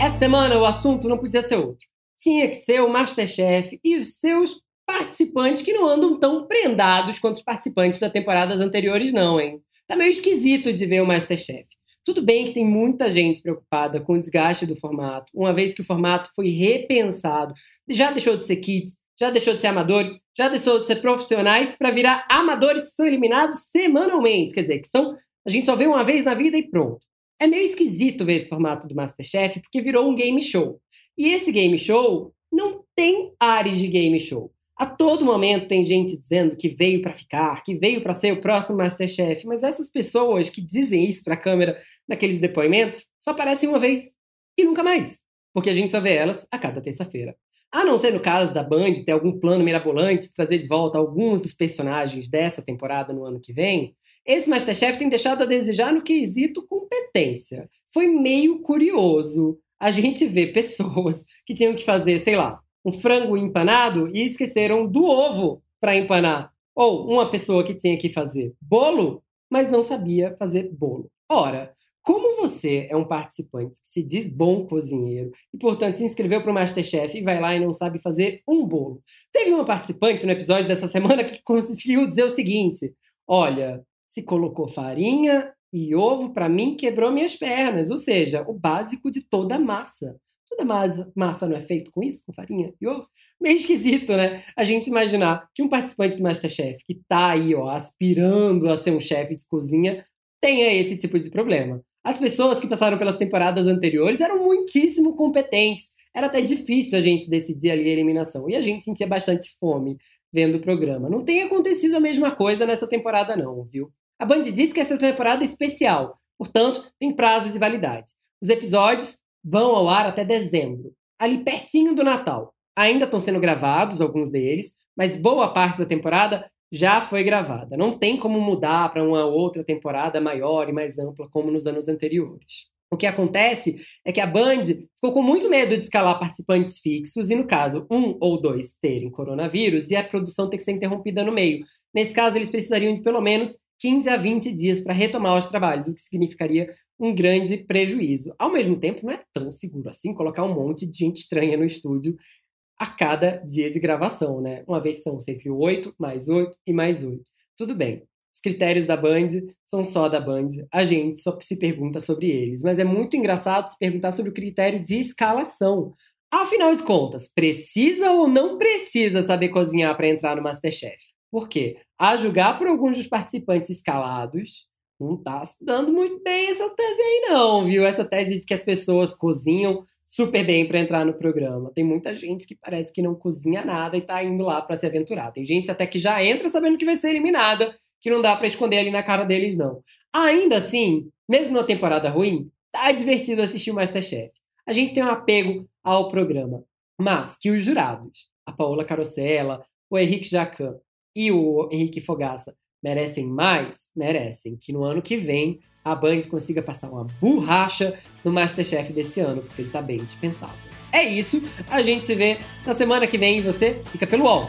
Essa semana o assunto não podia ser outro. Tinha que ser o Masterchef e os seus participantes que não andam tão prendados quanto os participantes da temporadas anteriores, não, hein? Tá meio esquisito de ver o Masterchef. Tudo bem que tem muita gente preocupada com o desgaste do formato, uma vez que o formato foi repensado. Já deixou de ser kids, já deixou de ser amadores, já deixou de ser profissionais para virar amadores que são eliminados semanalmente. Quer dizer, que são. A gente só vê uma vez na vida e pronto. É meio esquisito ver esse formato do Masterchef porque virou um game show. E esse game show não tem ares de game show. A todo momento tem gente dizendo que veio para ficar, que veio para ser o próximo Masterchef, mas essas pessoas que dizem isso para a câmera naqueles depoimentos só aparecem uma vez e nunca mais, porque a gente só vê elas a cada terça-feira. A não ser no caso da Band ter algum plano mirabolante de trazer de volta alguns dos personagens dessa temporada no ano que vem, esse Masterchef tem deixado a desejar no quesito Foi meio curioso a gente ver pessoas que tinham que fazer, sei lá, um frango empanado e esqueceram do ovo para empanar. Ou uma pessoa que tinha que fazer bolo, mas não sabia fazer bolo. Ora, como você é um participante que se diz bom cozinheiro e, portanto, se inscreveu para o Masterchef e vai lá e não sabe fazer um bolo? Teve uma participante no episódio dessa semana que conseguiu dizer o seguinte: Olha, se colocou farinha e ovo, para mim quebrou minhas pernas. Ou seja, o básico de toda massa. Toda massa, massa não é feito com isso, com farinha e ovo? Meio esquisito, né? A gente imaginar que um participante do Masterchef que tá aí, ó, aspirando a ser um chefe de cozinha, tenha esse tipo de problema. As pessoas que passaram pelas temporadas anteriores eram muitíssimo competentes. Era até difícil a gente decidir ali a eliminação. E a gente sentia bastante fome vendo o programa. Não tem acontecido a mesma coisa nessa temporada, não, viu? A Band diz que essa temporada é especial, portanto, tem prazo de validade. Os episódios vão ao ar até dezembro, ali pertinho do Natal. Ainda estão sendo gravados alguns deles, mas boa parte da temporada já foi gravada. Não tem como mudar para uma outra temporada maior e mais ampla como nos anos anteriores. O que acontece é que a Band ficou com muito medo de escalar participantes fixos e, no caso, um ou dois terem coronavírus e a produção ter que ser interrompida no meio. Nesse caso, eles precisariam de pelo menos 15 a 20 dias para retomar os trabalhos, o que significaria um grande prejuízo. Ao mesmo tempo, não é tão seguro assim colocar um monte de gente estranha no estúdio a cada dia de gravação, né? Uma vez são sempre oito, mais oito e mais oito. Tudo bem. Os critérios da Band são só da Band. A gente só se pergunta sobre eles. Mas é muito engraçado se perguntar sobre o critério de escalação. Afinal de contas, precisa ou não precisa saber cozinhar para entrar no Masterchef? Por quê? A julgar por alguns dos participantes escalados, não tá se dando muito bem essa tese aí, não, viu? Essa tese de que as pessoas cozinham super bem para entrar no programa. Tem muita gente que parece que não cozinha nada e tá indo lá para se aventurar. Tem gente até que já entra sabendo que vai ser eliminada, que não dá para esconder ali na cara deles, não. Ainda assim, mesmo numa temporada ruim, tá divertido assistir o Masterchef. A gente tem um apego ao programa. Mas que os jurados, a Paola Carosella, o Henrique Jacan e o Henrique Fogaça merecem mais? Merecem. Que no ano que vem a Band consiga passar uma borracha no Masterchef desse ano, porque ele tá bem dispensável. É isso, a gente se vê na semana que vem e você fica pelo UOL.